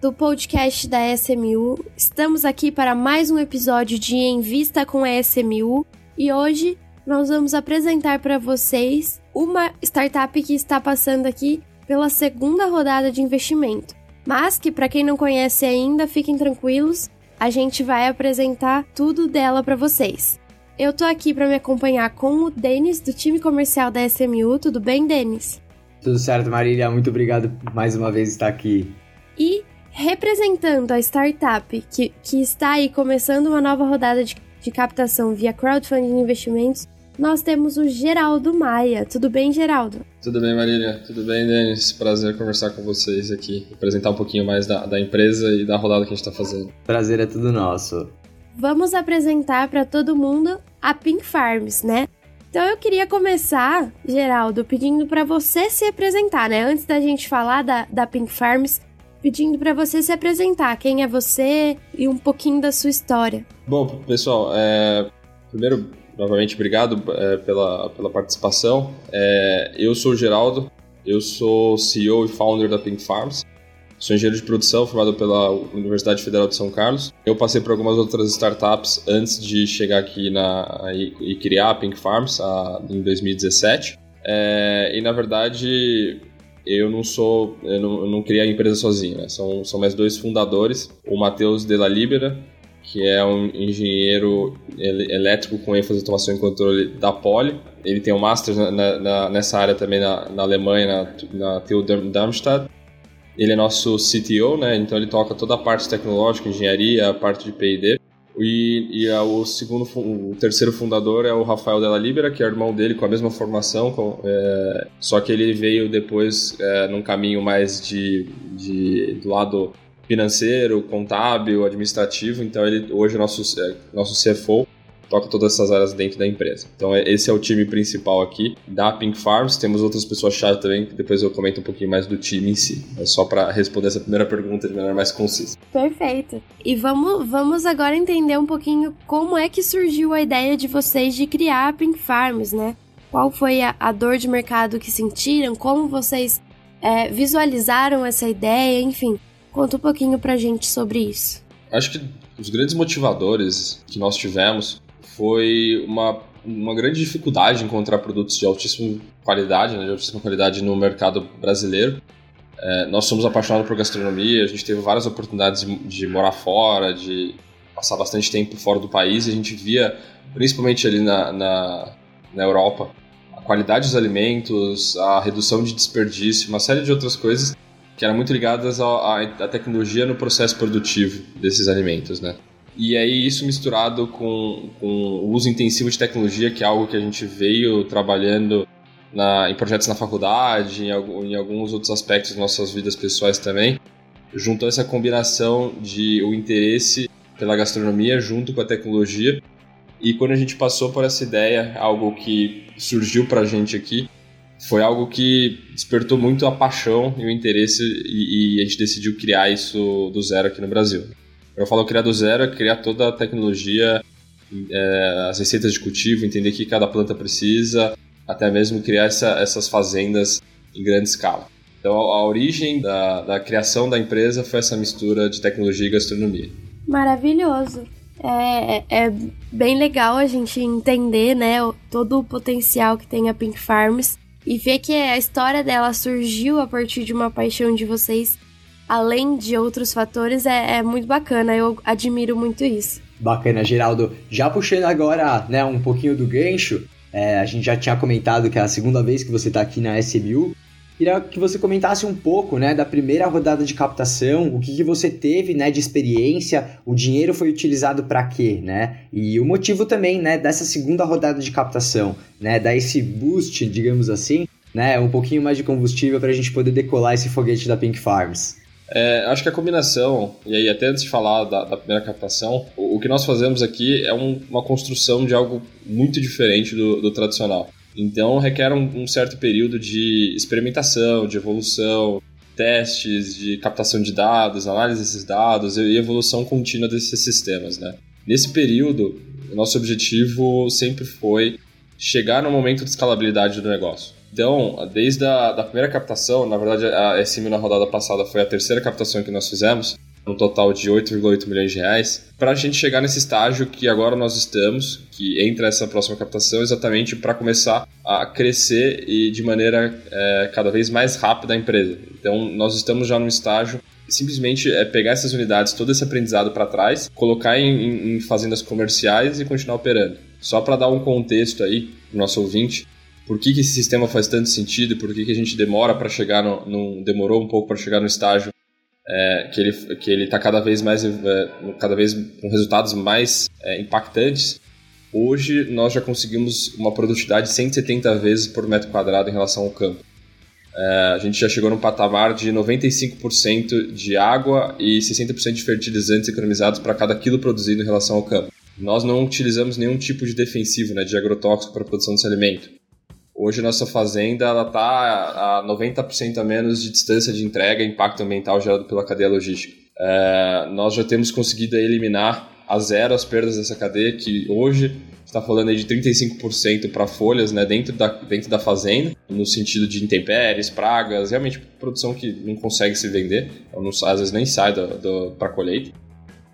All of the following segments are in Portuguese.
do podcast da SMU. Estamos aqui para mais um episódio de Em Vista com a SMU e hoje nós vamos apresentar para vocês uma startup que está passando aqui pela segunda rodada de investimento. Mas que para quem não conhece ainda, fiquem tranquilos, a gente vai apresentar tudo dela para vocês. Eu tô aqui para me acompanhar com o Denis do time comercial da SMU. Tudo bem, Denis? Tudo certo, Marília. Muito obrigado mais uma vez estar aqui. E representando a startup que, que está aí começando uma nova rodada de, de captação via crowdfunding e investimentos, nós temos o Geraldo Maia. Tudo bem, Geraldo? Tudo bem, Marília. Tudo bem, Denis? Prazer conversar com vocês aqui, apresentar um pouquinho mais da, da empresa e da rodada que a gente está fazendo. Prazer é tudo nosso. Vamos apresentar para todo mundo a Pink Farms, né? Então eu queria começar, Geraldo, pedindo para você se apresentar, né? Antes da gente falar da, da Pink Farms, pedindo para você se apresentar. Quem é você e um pouquinho da sua história. Bom, pessoal, é... primeiro, novamente, obrigado é, pela, pela participação. É... Eu sou o Geraldo, eu sou CEO e founder da Pink Farms. Sou engenheiro de produção formado pela Universidade Federal de São Carlos. Eu passei por algumas outras startups antes de chegar aqui na, e, e criar a Pink Farms a, em 2017. É, e na verdade eu não sou, eu não, eu não criei a empresa sozinho, né? são, são mais dois fundadores, o Matheus de la Libera, que é um engenheiro elétrico com ênfase em automação e controle da Poli. Ele tem um master na, na, nessa área também na, na Alemanha, na, na TU Darmstadt. Ele é nosso CTO, né? Então ele toca toda a parte tecnológica, engenharia, a parte de P&D. E, e é o segundo, o terceiro fundador é o Rafael Della Libera, que é irmão dele com a mesma formação, com, é, só que ele veio depois é, num caminho mais de, de do lado financeiro, contábil, administrativo. Então ele hoje é nosso é, nosso CFO toca todas essas áreas dentro da empresa. Então é, esse é o time principal aqui da Pink Farms. Temos outras pessoas-chave também, que depois eu comento um pouquinho mais do time em si. É só para responder essa primeira pergunta de maneira mais concisa. Perfeito. E vamos, vamos agora entender um pouquinho como é que surgiu a ideia de vocês de criar a Pink Farms, né? Qual foi a, a dor de mercado que sentiram? Como vocês é, visualizaram essa ideia? Enfim, conta um pouquinho pra gente sobre isso. Acho que os grandes motivadores que nós tivemos foi uma, uma grande dificuldade encontrar produtos de altíssima qualidade, né, de altíssima qualidade no mercado brasileiro. É, nós somos apaixonados por gastronomia, a gente teve várias oportunidades de, de, morar fora, de passar bastante tempo fora do país, e a gente via, principalmente ali na, na, na Europa, a qualidade dos alimentos, a redução de desperdício, uma série de outras coisas que eram muito ligadas à, tecnologia no processo produtivo desses alimentos, né? E aí isso misturado com, com o uso intensivo de tecnologia, que é algo que a gente veio trabalhando na, em projetos na faculdade, em, em alguns outros aspectos de nossas vidas pessoais também, juntou essa combinação de o interesse pela gastronomia junto com a tecnologia. E quando a gente passou por essa ideia, algo que surgiu para a gente aqui, foi algo que despertou muito a paixão e o interesse e, e a gente decidiu criar isso do zero aqui no Brasil. Eu falo criar do zero, é criar toda a tecnologia, é, as receitas de cultivo, entender o que cada planta precisa, até mesmo criar essa, essas fazendas em grande escala. Então, a origem da, da criação da empresa foi essa mistura de tecnologia e gastronomia. Maravilhoso. É, é, é bem legal a gente entender né, todo o potencial que tem a Pink Farms e ver que a história dela surgiu a partir de uma paixão de vocês além de outros fatores, é, é muito bacana. Eu admiro muito isso. Bacana, Geraldo. Já puxando agora né, um pouquinho do gancho, é, a gente já tinha comentado que é a segunda vez que você está aqui na SMU. Queria que você comentasse um pouco né, da primeira rodada de captação, o que, que você teve né, de experiência, o dinheiro foi utilizado para quê, né? E o motivo também né, dessa segunda rodada de captação, né? Dar esse boost, digamos assim, né? Um pouquinho mais de combustível para a gente poder decolar esse foguete da Pink Farms. É, acho que a combinação, e aí até antes de falar da, da primeira captação, o, o, que nós fazemos aqui é um, uma construção de algo muito diferente do, do tradicional. Então requer um, um, certo período de experimentação, de evolução, testes, de captação de dados, análise desses dados e evolução contínua desses sistemas. Né? Nesse período, o nosso objetivo sempre foi chegar no momento de escalabilidade do negócio Então, desde a da primeira captação, na verdade a SM na rodada passada foi a terceira captação que nós fizemos, um total de 8,8 milhões de reais, para a gente chegar nesse estágio que agora nós estamos, que entra essa próxima captação, exatamente para começar a crescer e de maneira é, cada vez mais rápida a empresa. Então, nós estamos já num estágio simplesmente é pegar essas unidades, todo esse aprendizado para trás, colocar em, em, fazendas comerciais e continuar operando. Só para dar um contexto aí nosso ouvinte, por que, que esse sistema faz tanto sentido e por que, que a gente demora para chegar no, no, demorou um pouco para chegar no estágio é, que ele que ele está cada vez mais é, cada vez com resultados mais é, impactantes. Hoje nós já conseguimos uma produtividade 170 vezes por metro quadrado em relação ao campo. É, a gente já chegou num patamar de 95% de água e 60% de fertilizantes economizados para cada quilo produzido em relação ao campo. Nós não utilizamos nenhum tipo de defensivo, né, de agrotóxico para a produção desse alimento. Hoje nossa fazenda ela está a 90% a menos de distância de entrega impacto ambiental gerado pela cadeia logística. É, nós já temos conseguido eliminar a zero as perdas dessa cadeia, que hoje está falando aí de 35% para folhas né, dentro, da, dentro da fazenda, no sentido de intempéries, pragas, realmente produção que não consegue se vender, ou não, às vezes nem sai para colheita.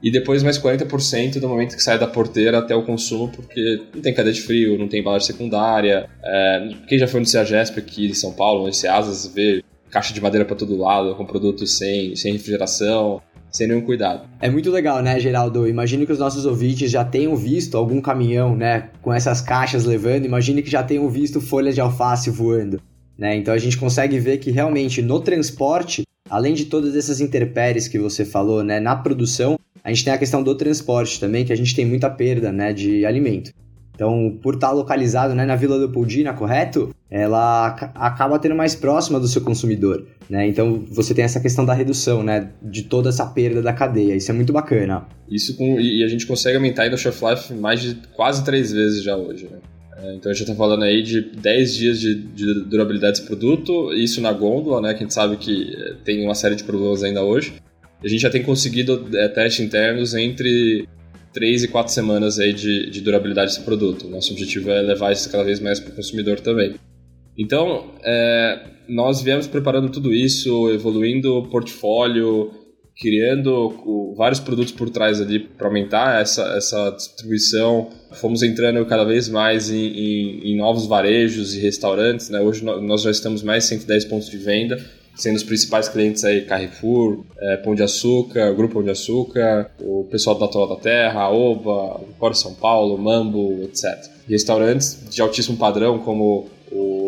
E depois mais 40% do momento que sai da porteira até o consumo, porque não tem cadeia de frio, não tem embalagem secundária. É, quem já foi no CEAGESP aqui em São Paulo, no CEASAS, vê caixa de madeira para todo lado, com produtos sem, sem refrigeração, sem nenhum cuidado. É muito legal, né, Geraldo? Imagino que os nossos ouvintes já tenham visto algum caminhão, né, com essas caixas levando. Imagine que já tenham visto folhas de alface voando, né? Então a gente consegue ver que realmente no transporte, além de todas essas intempéries que você falou, né, na produção, a gente tem a questão do transporte também, que a gente tem muita perda, né, de alimento. Então, por estar localizado né, na Vila Leopoldina, correto? Ela acaba tendo mais próxima do seu consumidor, né? Então, você tem essa questão da redução, né? De toda essa perda da cadeia. Isso é muito bacana. Isso com, e a gente consegue aumentar ainda o shelf life mais de quase três vezes já hoje, né? É, então a gente está falando aí de 10 dias de, de, durabilidade desse produto, isso na gôndola, né? Que a gente sabe que é, tem uma série de problemas ainda hoje. A gente já tem conseguido é, testes internos entre 3 e 4 semanas aí de, de durabilidade desse produto. Nosso objetivo é levar isso cada vez mais para o consumidor também. Então, é, nós viemos preparando tudo isso, evoluindo o portfólio, criando vários produtos por trás ali para aumentar essa, essa distribuição. Fomos entrando cada vez mais em, em, em novos varejos e restaurantes. Né? Hoje nós já estamos mais de 110 pontos de venda sendo os principais clientes aí Carrefour, é, Pão de Açúcar, Grupo Pão de Açúcar, o pessoal do Natural da Terra, Oba, Fora São Paulo, Mambo, etc. Restaurantes de altíssimo padrão como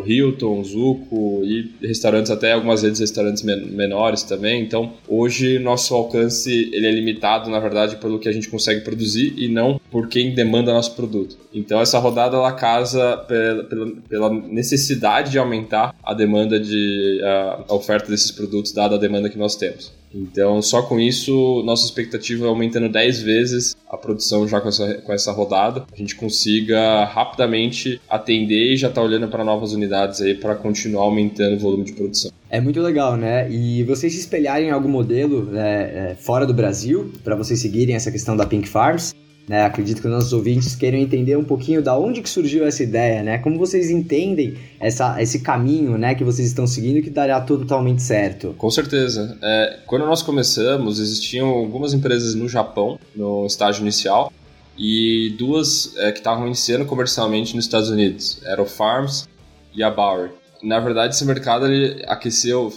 Hilton, Zuco e restaurantes até algumas vezes restaurantes menores também. Então, hoje nosso alcance ele é limitado, na verdade, pelo que a gente consegue produzir e não por quem demanda nosso produto. Então, essa rodada ela casa pela, pela, pela necessidade de aumentar a demanda de a, a oferta desses produtos dada a demanda que nós temos. Então, só com isso, nossa expectativa é aumentando 10 vezes a produção já com essa, com essa rodada. A gente consiga rapidamente atender e já tá olhando para novas unidades aí para continuar aumentando o volume de produção. É muito legal, né? E vocês se espelharem em algum modelo né, fora do Brasil, para vocês seguirem essa questão da Pink Farms, né? Acredito que os nossos ouvintes queiram entender um pouquinho da onde que surgiu essa ideia, né? Como vocês entendem essa, esse caminho, né, que vocês estão seguindo que dará totalmente certo? Com certeza. É, quando nós começamos, existiam algumas empresas no Japão, no estágio inicial, e duas é, que estavam iniciando comercialmente nos Estados Unidos. Era o Farms e a Bauer. Na verdade, esse mercado ele aqueceu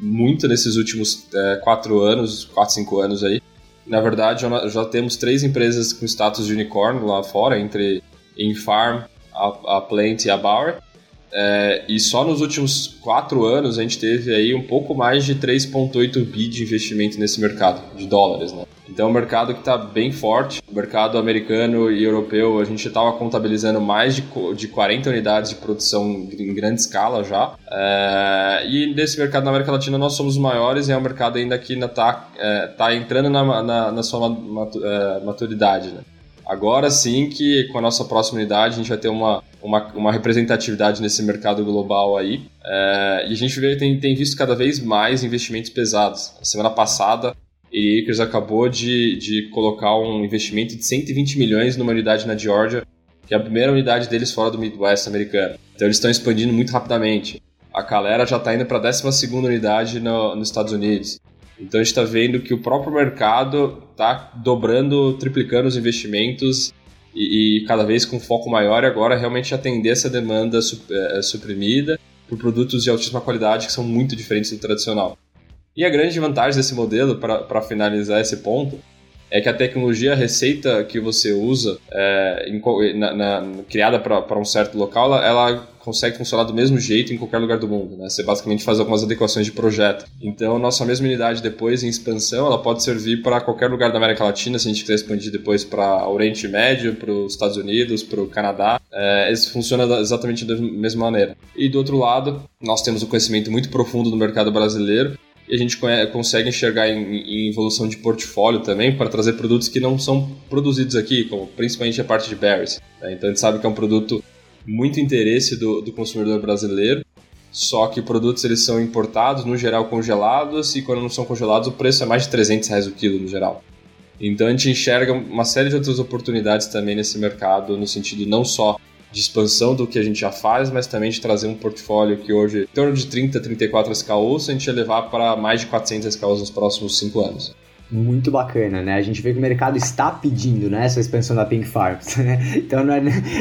muito nesses últimos é, quatro anos, quatro, cinco anos aí, na verdade, já temos três empresas com status de unicórnio lá fora, entre Infarm, a, a Plant e a Bauer. É, e só nos últimos quatro anos a gente teve aí um pouco mais de 3,8 bi de investimento nesse mercado, de dólares, né? Então é um mercado que está bem forte. O mercado americano e europeu, a gente estava contabilizando mais de, de 40 unidades de produção em grande escala já. É, e nesse mercado na América Latina nós somos os maiores e é um mercado ainda que está é, tá entrando na, na, na sua é, maturidade, né? Agora sim que com a nossa próxima unidade a gente vai ter uma, uma, uma representatividade nesse mercado global aí. É, e a gente vê, tem, tem visto cada vez mais investimentos pesados. A semana passada, a Acres acabou de, de colocar um investimento de 120 milhões numa unidade na Georgia que é a primeira unidade deles fora do Midwest americano. Então eles estão expandindo muito rapidamente. A Calera já está indo para a 12 unidade no, nos Estados Unidos. Então a gente está vendo que o próprio mercado está dobrando, triplicando os investimentos e, e, cada vez com foco maior e agora realmente atender essa demanda é, suprimida por produtos de altíssima qualidade que são muito diferentes do tradicional. E a grande vantagem desse modelo, para finalizar esse ponto, é que a tecnologia, a receita que você usa, é, em, na, na, criada para um certo local, ela, consegue funcionar do mesmo jeito em qualquer lugar do mundo. Né? Você basicamente faz algumas adequações de projeto. Então, nossa mesma unidade depois, em expansão, ela pode servir para qualquer lugar da América Latina, se a gente quiser expandir depois para Oriente Médio, para os Estados Unidos, para o Canadá. É, isso funciona exatamente da mesma maneira. E do outro lado, nós temos um conhecimento muito profundo do mercado brasileiro e a gente consegue enxergar em, em, evolução de portfólio também para trazer produtos que não são produzidos aqui, como principalmente a parte de berries. Né? Então a gente sabe que é um produto muito interesse do, do consumidor brasileiro, só que produtos eles são importados, no geral congelados, e quando não são congelados o preço é mais de 300 reais o quilo no geral. Então a gente enxerga uma série de outras oportunidades também nesse mercado, no sentido não só de expansão do que a gente já faz, mas também de trazer um portfólio que hoje, em torno de 30, 34 SKUs, a gente ia levar para mais de 400 SKUs nos próximos 5 anos muito bacana, né? A gente vê que o mercado está pedindo, né, essa expansão da Pink Farms, né? Então não é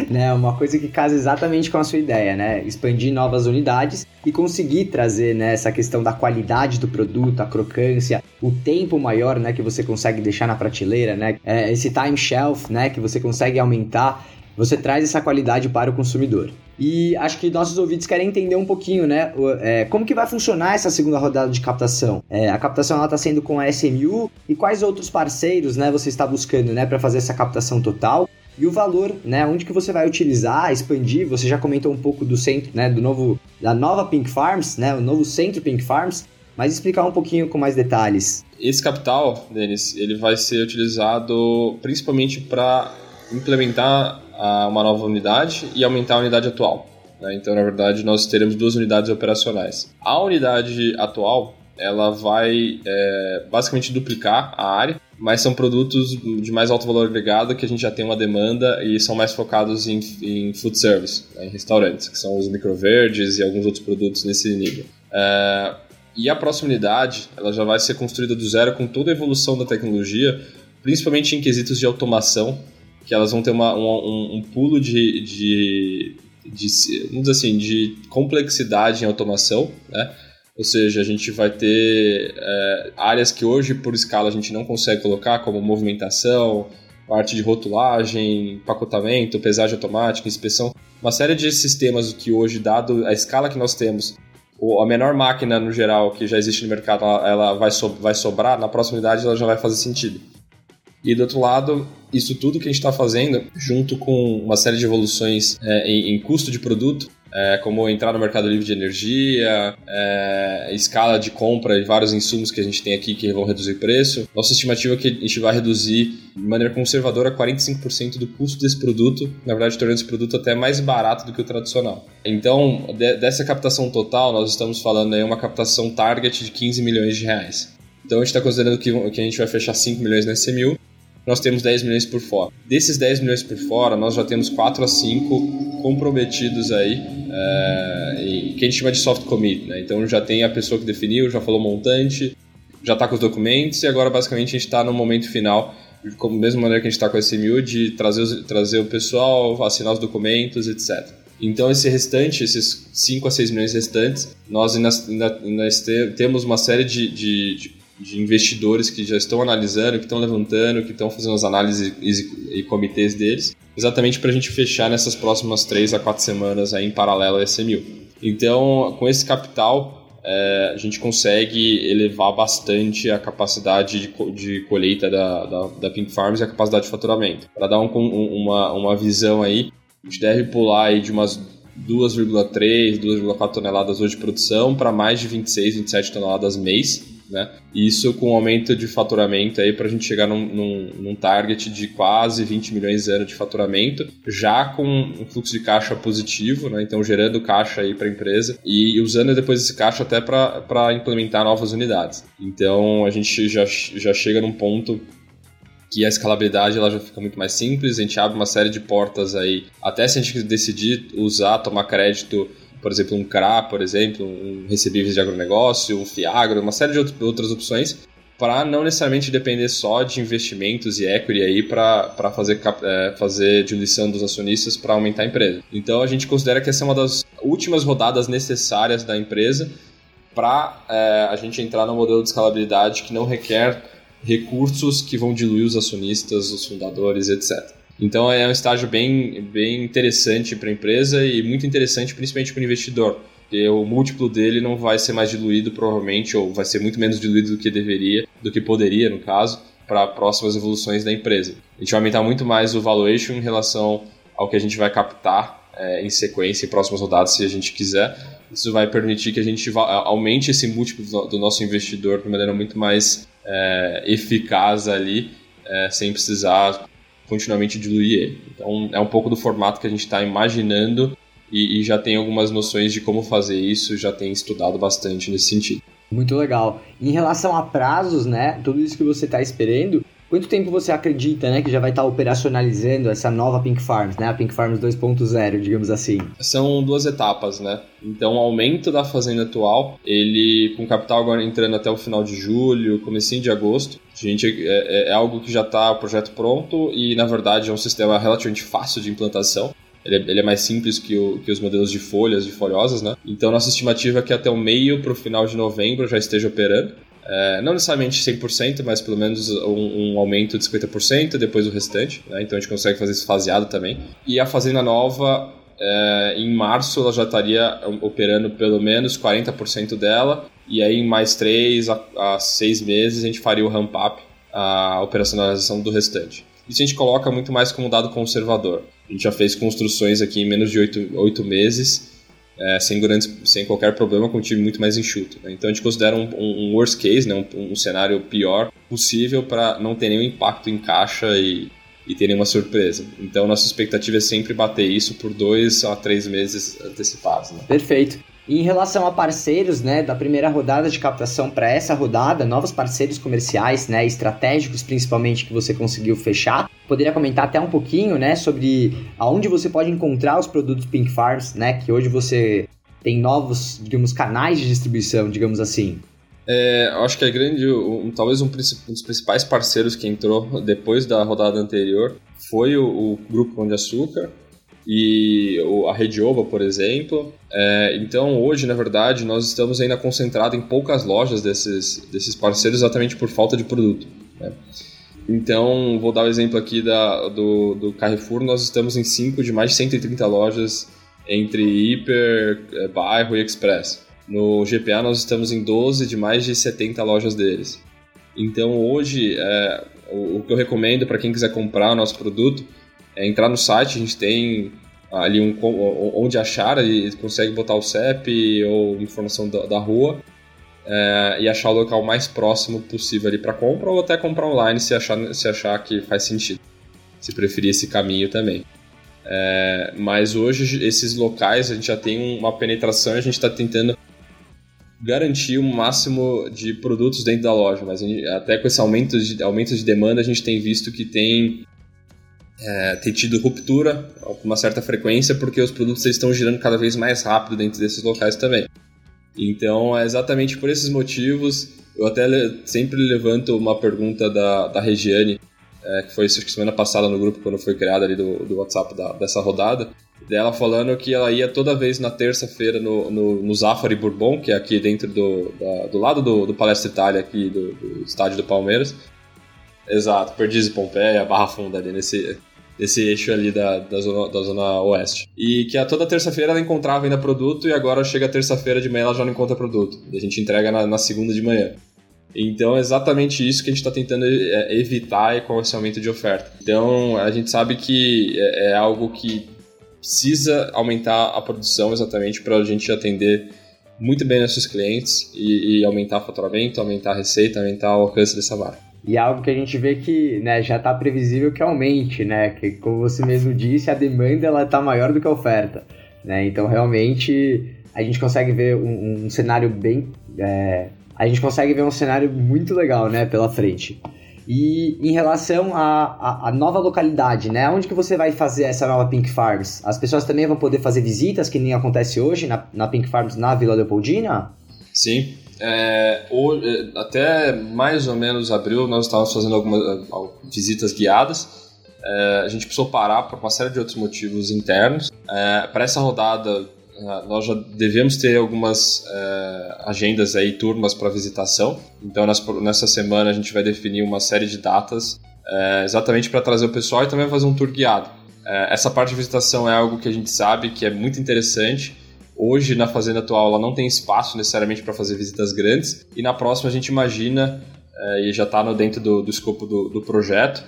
né, uma coisa que casa exatamente com a sua ideia, né? Expandir novas unidades e conseguir trazer né, essa questão da qualidade do produto, a crocância, o tempo maior, né, que você consegue deixar na prateleira, né? É, esse time shelf, né, que você consegue aumentar você traz essa qualidade para o consumidor. E acho que nossos ouvintes querem entender um pouquinho, né? É, como que vai funcionar essa segunda rodada de captação? É, a captação está sendo com a SMU e quais outros parceiros, né? Você está buscando, né? Para fazer essa captação total? E o valor, né? Onde que você vai utilizar, expandir? Você já comentou um pouco do centro, né? Do novo, da nova Pink Farms, né? O novo centro Pink Farms. Mas explicar um pouquinho com mais detalhes. Esse capital, Denis, ele vai ser utilizado principalmente para implementar uma nova unidade e aumentar a unidade atual. Né? Então, na verdade, nós teremos duas unidades operacionais. A unidade atual ela vai é, basicamente duplicar a área, mas são produtos de mais alto valor agregado que a gente já tem uma demanda e são mais focados em, em food service, né, em restaurantes, que são os microverdes e alguns outros produtos nesse nível. É, e a próxima unidade ela já vai ser construída do zero com toda a evolução da tecnologia, principalmente em quesitos de automação que elas vão ter uma, um, um pulo de, de, de, vamos dizer assim, de complexidade em automação, né? Ou seja, a gente vai ter é, áreas que hoje, por escala, a gente não consegue colocar, como movimentação, parte de rotulagem, empacotamento, pesagem automática, inspeção. Uma série de sistemas que hoje, dado a escala que nós temos, a menor máquina no geral que já existe no mercado, ela vai, so, vai sobrar, na proximidade ela já vai fazer sentido. E do outro lado, isso tudo que a gente está fazendo, junto com uma série de evoluções é, em, em, custo de produto, é, como entrar no mercado livre de energia, é, escala de compra e vários insumos que a gente tem aqui que vão reduzir preço. Nossa estimativa é que a gente vai reduzir de maneira conservadora 45% do custo desse produto, na verdade tornando esse produto até mais barato do que o tradicional. Então, de, dessa captação total, nós estamos falando aí uma captação target de 15 milhões de reais. Então a gente está considerando que, que a gente vai fechar 5 milhões na SMU nós temos 10 milhões por fora. Desses 10 milhões por fora, nós já temos 4 a 5 comprometidos aí, é, que a gente chama de soft commit, né? Então já tem a pessoa que definiu, já falou montante, já está com os documentos e agora basicamente a gente está no momento final, como mesma maneira que a gente está com a SMU, de trazer, trazer o pessoal, assinar os documentos, etc. Então, esse restante, esses 5 a 6 milhões restantes, nós ainda, ainda, ainda temos uma série de, de, de de investidores que já estão analisando, que estão levantando, que estão fazendo as análises e, e comitês deles, exatamente para a gente fechar nessas próximas três a quatro semanas aí em paralelo a SMU. Então, com esse capital, é, a gente consegue elevar bastante a capacidade de, de colheita da, da, da, Pink Farms e a capacidade de faturamento. Para dar um, uma, uma visão aí, a gente deve pular aí de umas 2,3, 2,4 toneladas hoje de produção para mais de 26, 27 toneladas mês né? Isso com um aumento de faturamento aí para a gente chegar num, num, num, target de quase 20 milhões de anos de faturamento, já com um fluxo de caixa positivo, né? Então gerando caixa aí para a empresa e usando depois esse caixa até para implementar novas unidades. Então a gente já, já chega num ponto que a escalabilidade ela já fica muito mais simples, a gente abre uma série de portas aí, até se a gente decidir usar, tomar crédito, por exemplo, um CRA, por exemplo, um recebíveis de agronegócio, um FIAGRO, uma série de outras opções, para não necessariamente depender só de investimentos e equity aí para fazer, é, fazer diluição dos acionistas para aumentar a empresa. Então a gente considera que essa é uma das últimas rodadas necessárias da empresa para é, a gente entrar no modelo de escalabilidade que não requer recursos que vão diluir os acionistas, os fundadores, etc. Então é um estágio bem, bem interessante para a empresa e muito interessante principalmente para o investidor, porque o múltiplo dele não vai ser mais diluído provavelmente, ou vai ser muito menos diluído do que deveria, do que poderia no caso, para próximas evoluções da empresa. A gente vai aumentar muito mais o valuation em relação ao que a gente vai captar é, em sequência em próximas rodadas se a gente quiser. Isso vai permitir que a gente aumente esse múltiplo do nosso investidor de maneira muito mais é, eficaz ali, é, sem precisar continuamente diluir ele. Então é um pouco do formato que a gente está imaginando e, e, já tem algumas noções de como fazer isso, já tem estudado bastante nesse sentido. Muito legal. Em relação a prazos, né? Tudo isso que você está esperando, Quanto tempo você acredita, né, que já vai estar tá operacionalizando essa nova Pink Farms, né, a Pink Farms 2.0, digamos assim? São duas etapas, né? Então, o aumento da fazenda atual, ele com capital agora entrando até o final de julho, comecinho de agosto, a gente é, é, é algo que já está o projeto pronto e na verdade é um sistema relativamente fácil de implantação. Ele é, ele é, mais simples que, o, que, os modelos de folhas, de folhosas, né? Então, nossa estimativa é que até o meio para o final de novembro já esteja operando. É, não necessariamente 100%, mas pelo menos um, um, aumento de 50%, depois o restante. Né? Então a gente consegue fazer isso faseado também. E a Fazenda Nova, é, em março, ela já estaria operando pelo menos 40% dela. E aí, em mais 3 a, a 6 meses, a gente faria o ramp-up, a operacionalização do restante. Isso a gente coloca muito mais como dado conservador. A gente já fez construções aqui em menos de 8, 8 meses é, sem, grandes, sem qualquer problema, com um time muito mais enxuto. Né? Então a gente considera um, um worst case, né? um, um cenário pior possível para não ter nenhum impacto em caixa e, e ter nenhuma surpresa. Então nossa expectativa é sempre bater isso por dois a três meses antecipados. Né? Perfeito. E em relação a parceiros, né, da primeira rodada de captação para essa rodada, novos parceiros comerciais, né, estratégicos principalmente que você conseguiu fechar, poderia comentar até um pouquinho, né, sobre aonde você pode encontrar os produtos Pink Farms, né, que hoje você tem novos, digamos, canais de distribuição, digamos assim. É, acho que é grande, um, talvez um, um, dos principais parceiros que entrou depois da rodada anterior foi o, o Grupo Pão de Açúcar, e a Rede Oba, por exemplo. É, então, hoje, na verdade, nós estamos ainda concentrados em poucas lojas desses, desses parceiros exatamente por falta de produto. Né? Então, vou dar o um exemplo aqui da, do, do Carrefour, nós estamos em 5 de mais de 130 lojas entre hiper, é, bairro e express. No GPA nós estamos em 12 de mais de 70 lojas deles. Então hoje é, o, o, que eu recomendo para quem quiser comprar o nosso produto é entrar no site, a gente tem ali um, onde achar, e consegue botar o CEP ou informação da, da rua é, e achar o local mais próximo possível ali para compra ou até comprar online se achar, se achar que faz sentido, se preferir esse caminho também. É, mas hoje esses locais a gente já tem uma penetração a gente está tentando garantir o um máximo de produtos dentro da loja, mas gente, até com esse aumento de, aumento de demanda a gente tem visto que tem é, tem tido ruptura com uma certa frequência porque os produtos estão girando cada vez mais rápido dentro desses locais também. Então, é exatamente por esses motivos, eu até sempre levanto uma pergunta da, da Regiane, é, que foi semana passada no grupo, quando foi criada ali do, do WhatsApp da, dessa rodada, dela falando que ela ia toda vez na terça-feira no, no, no Zafari Bourbon, que é aqui dentro do, da, do lado do, do Palestra Itália, aqui do, do estádio do Palmeiras. Exato, Perdiz e Pompeia, Barra Funda ali nesse, desse eixo ali da, da, zona, da zona oeste. E que a toda terça-feira ela encontrava ainda produto e agora chega terça-feira de manhã ela já não encontra produto. E a gente entrega na, na segunda de manhã. Então é exatamente isso que a gente está tentando é, evitar com esse aumento de oferta. Então a gente sabe que é, é algo que precisa aumentar a produção exatamente para a gente atender muito bem nossos clientes e, e aumentar o faturamento, aumentar a receita, aumentar o alcance dessa marca. E é algo que a gente vê que né, já está previsível que aumente, né? Que como você mesmo disse, a demanda ela está maior do que a oferta. Né? Então realmente a gente consegue ver um, um cenário bem. É, a gente consegue ver um cenário muito legal né, pela frente. E em relação à nova localidade, né? Onde que você vai fazer essa nova Pink Farms? As pessoas também vão poder fazer visitas, que nem acontece hoje na, na Pink Farms na Vila Leopoldina? Sim. É, hoje, é, até mais ou menos abril nós estávamos fazendo algumas visitas guiadas. É, a gente precisou parar por uma série de outros motivos internos. É, Para essa rodada ah, nós já devemos ter algumas uh, agendas aí, turmas para visitação. Então, nessa semana a gente vai definir uma série de datas uh, exatamente para trazer o pessoal e também fazer um tour guiado. Uh, essa parte de visitação é algo que a gente sabe que é muito interessante. Hoje, na fazenda atual, ela não tem espaço necessariamente para fazer visitas grandes. E na próxima a gente imagina e já está dentro do, do escopo do, do projeto,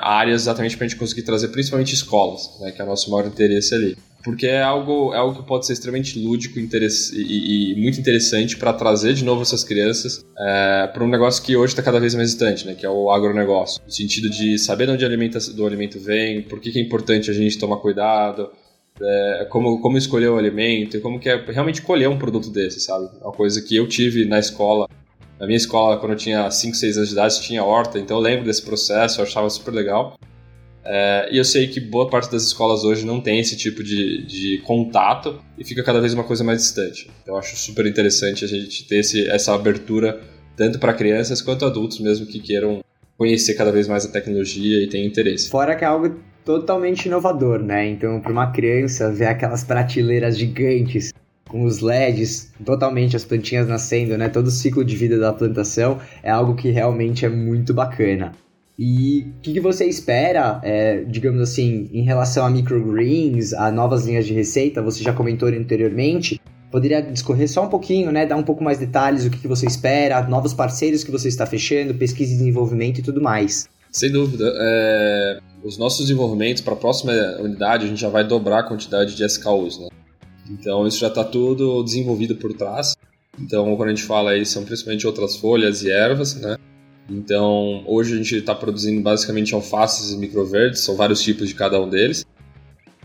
áreas exatamente para a gente conseguir trazer principalmente escolas, né, que é o nosso maior interesse ali porque é algo, é algo que pode ser extremamente lúdico e, e, muito interessante para trazer de novo essas crianças é, para um negócio que hoje está cada vez mais distante, né, que é o agronegócio. No sentido de saber de onde alimenta, do alimento vem, por que, que é importante a gente tomar cuidado, é, como, como escolher o alimento, como que é realmente colher um produto desse, sabe? É uma coisa que eu tive na escola. Na minha escola, quando eu tinha 5, 6 anos de idade, tinha horta, então eu lembro desse processo, eu achava super legal. É, e eu sei que boa parte das escolas hoje não tem esse tipo de, de contato e fica cada vez uma coisa mais distante. Então eu acho super interessante a gente ter esse, essa abertura tanto para crianças quanto adultos mesmo que queiram conhecer cada vez mais a tecnologia e tenham interesse. Fora que é algo totalmente inovador, né? Então, para uma criança ver aquelas prateleiras gigantes com os LEDs, totalmente as plantinhas nascendo, né? Todo o ciclo de vida da plantação é algo que realmente é muito bacana. E o que, que, você espera, é, digamos assim, em relação a microgreens, a novas linhas de receita? Você já comentou anteriormente. Poderia discorrer só um pouquinho, né? Dar um pouco mais detalhes, o que, que você espera, novos parceiros que você está fechando, pesquisa e desenvolvimento e tudo mais. Sem dúvida. É... Os nossos desenvolvimentos para a próxima unidade, a gente já vai dobrar a quantidade de SKUs, né? Então isso já está tudo desenvolvido por trás. Então quando a gente fala aí, são principalmente outras folhas e ervas, né? Então, hoje a gente está produzindo basicamente alfaces e microverdes, são vários tipos de cada um deles.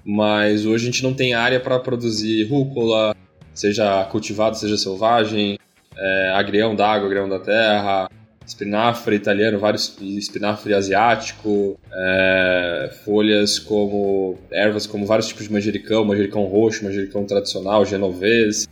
Mas hoje a gente não tem área para produzir rúcula, seja cultivado, seja selvagem, é, agrião d'água, agrião da terra, espinafre italiano, vários espinafre asiático, é, folhas como ervas como vários tipos de manjericão, manjericão roxo, manjericão tradicional, genovês,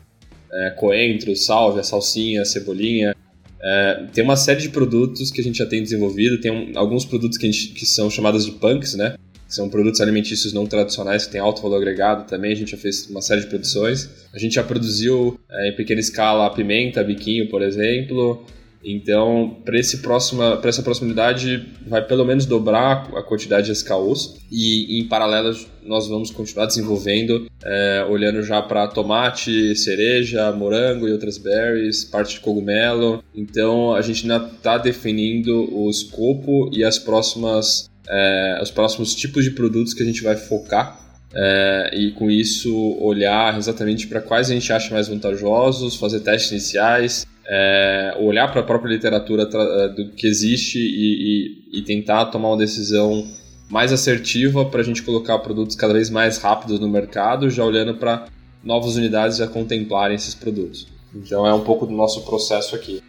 é, coentro, sálvia, salsinha, cebolinha. É, tem uma série de produtos que a gente já tem desenvolvido, tem um, alguns produtos que, gente, que são chamados de punks, né? São produtos alimentícios não tradicionais que têm alto valor agregado também. A gente já fez uma série de produções. A gente já produziu é, em pequena escala pimenta, biquinho, por exemplo. Então, para essa próxima unidade, vai pelo menos dobrar a quantidade de SKUs e, em paralelo, nós vamos continuar desenvolvendo, é, olhando já para tomate, cereja, morango e outras berries, parte de cogumelo. Então, a gente ainda está definindo o escopo e as próximas, é, os próximos tipos de produtos que a gente vai focar é, e com isso olhar exatamente para quais a gente acha mais vantajosos, fazer testes iniciais, é, olhar para a própria literatura é, do que existe e, e, e, tentar tomar uma decisão mais assertiva para a gente colocar produtos cada vez mais rápidos no mercado, já olhando para novas unidades já contemplarem esses produtos. Então é um pouco do nosso processo aqui.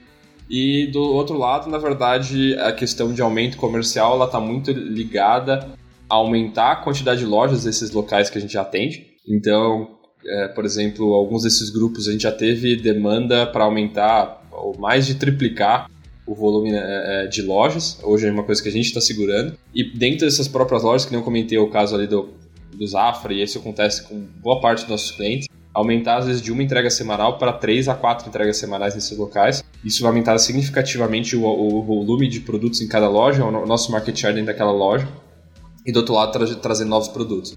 E do outro lado, na verdade, a questão de aumento comercial ela está muito ligada a aumentar a quantidade de lojas desses locais que a gente atende. Então, é, por exemplo, alguns desses grupos a gente já teve demanda para aumentar ou mais de triplicar o volume é, é, de lojas. Hoje é uma coisa que a gente está segurando. E dentro dessas próprias lojas, que nem eu comentei o caso ali do, do Zafra, e isso acontece com boa parte dos nossos clientes, aumentar às vezes de uma entrega semanal para três a quatro entregas semanais nesses locais. Isso vai aumentar significativamente o, o volume de produtos em cada loja, o nosso market share dentro daquela loja. E do outro lado, tra trazer novos produtos.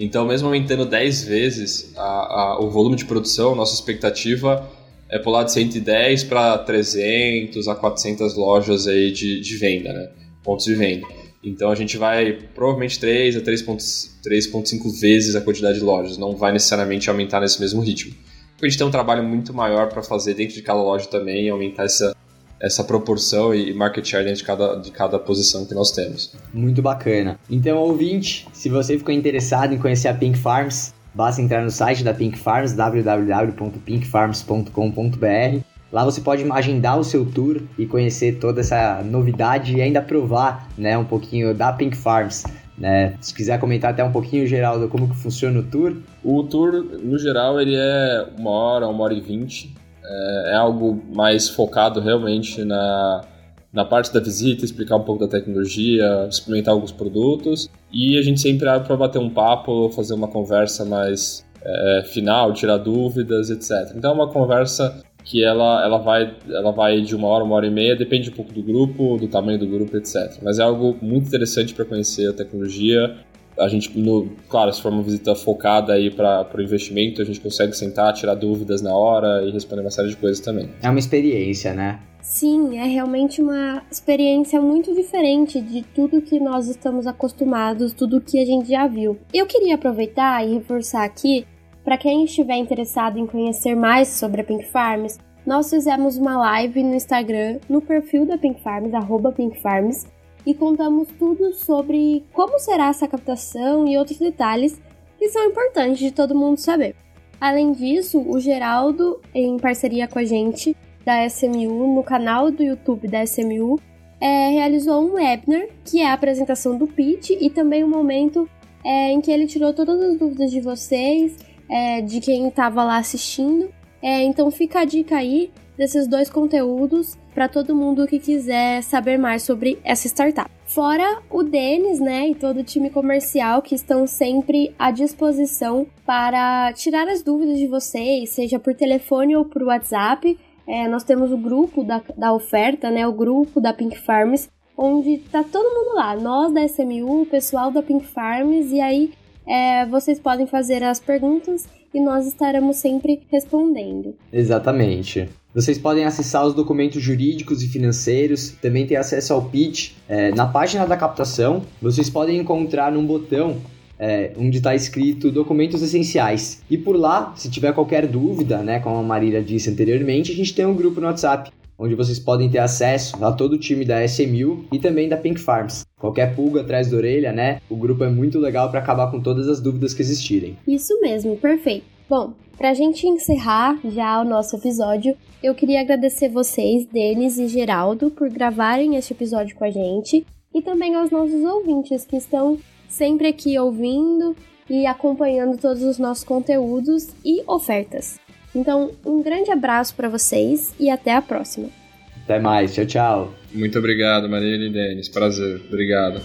Então, mesmo aumentando 10 vezes a, a, o volume de produção, nossa expectativa é pular de 110 para 300 a 400 lojas aí de, de venda, né? pontos de venda. Então a gente vai provavelmente 3 a 3,5 vezes a quantidade de lojas, não vai necessariamente aumentar nesse mesmo ritmo. Porque a gente tem um trabalho muito maior para fazer dentro de cada loja também aumentar essa, essa proporção e market share dentro de cada, de cada posição que nós temos. Muito bacana. Então, ouvinte, se você ficou interessado em conhecer a Pink Farms, basta entrar no site da Pink Farms, www.pinkfarms.com.br Lá você pode agendar o seu tour e conhecer toda essa novidade e ainda provar né, um pouquinho da Pink Farms. Né? Se quiser comentar até um pouquinho, Geraldo, como que funciona o tour. O tour, no geral, ele é uma hora, uma hora e vinte. É, é algo mais focado realmente na, na parte da visita, explicar um pouco da tecnologia, experimentar alguns produtos. E a gente sempre abre para bater um papo, fazer uma conversa mais é, final, tirar dúvidas, etc. Então é uma conversa que ela, ela, vai, ela vai de uma hora, uma hora e meia, depende um pouco do grupo, do tamanho do grupo, etc. Mas é algo muito interessante para conhecer a tecnologia. A gente, no, claro, se for uma visita focada aí para o investimento, a gente consegue sentar, tirar dúvidas na hora e responder uma série de coisas também. É uma experiência, né? Sim, é realmente uma experiência muito diferente de tudo que nós estamos acostumados, tudo que a gente já viu. Eu queria aproveitar e reforçar aqui para quem estiver interessado em conhecer mais sobre a Pink Farms, nós fizemos uma live no Instagram, no perfil da Pink Farms, arroba Pink Farms, e contamos tudo sobre como será essa captação e outros detalhes que são importantes de todo mundo saber. Além disso, o Geraldo, em parceria com a gente da SMU, no canal do YouTube da SMU, é, realizou um webinar, que é a apresentação do pitch e também um momento é, em que ele tirou todas as dúvidas de vocês é, de quem estava lá assistindo. É, então fica a dica aí desses dois conteúdos para todo mundo que quiser saber mais sobre essa startup. Fora o Denis, né, e todo o time comercial que estão sempre à disposição para tirar as dúvidas de vocês, seja por telefone ou por WhatsApp. É, nós temos o grupo da, da oferta, né, o grupo da Pink Farms, onde tá todo mundo lá, nós da SMU, o pessoal da Pink Farms, e aí é, vocês podem fazer as perguntas e nós estaremos sempre respondendo. Exatamente. Vocês podem acessar os documentos jurídicos e financeiros, também ter acesso ao pitch. É, na página da captação, vocês podem encontrar um botão é, onde está escrito documentos essenciais. E por lá, se tiver qualquer dúvida, né, como a Marília disse anteriormente, a gente tem um grupo no WhatsApp onde vocês podem ter acesso a todo o time da SMU e também da Pink Farms. Qualquer pulga atrás da orelha, né? O grupo é muito legal para acabar com todas as dúvidas que existirem. Isso mesmo, perfeito. Bom, para a gente encerrar já o nosso episódio, eu queria agradecer vocês, Denis e Geraldo, por gravarem este episódio com a gente e também aos nossos ouvintes que estão sempre aqui ouvindo e acompanhando todos os nossos conteúdos e ofertas. Então, um grande abraço para vocês e até a próxima. Até mais, tchau, tchau. Muito obrigado, Marília e Denis. Prazer. Obrigado.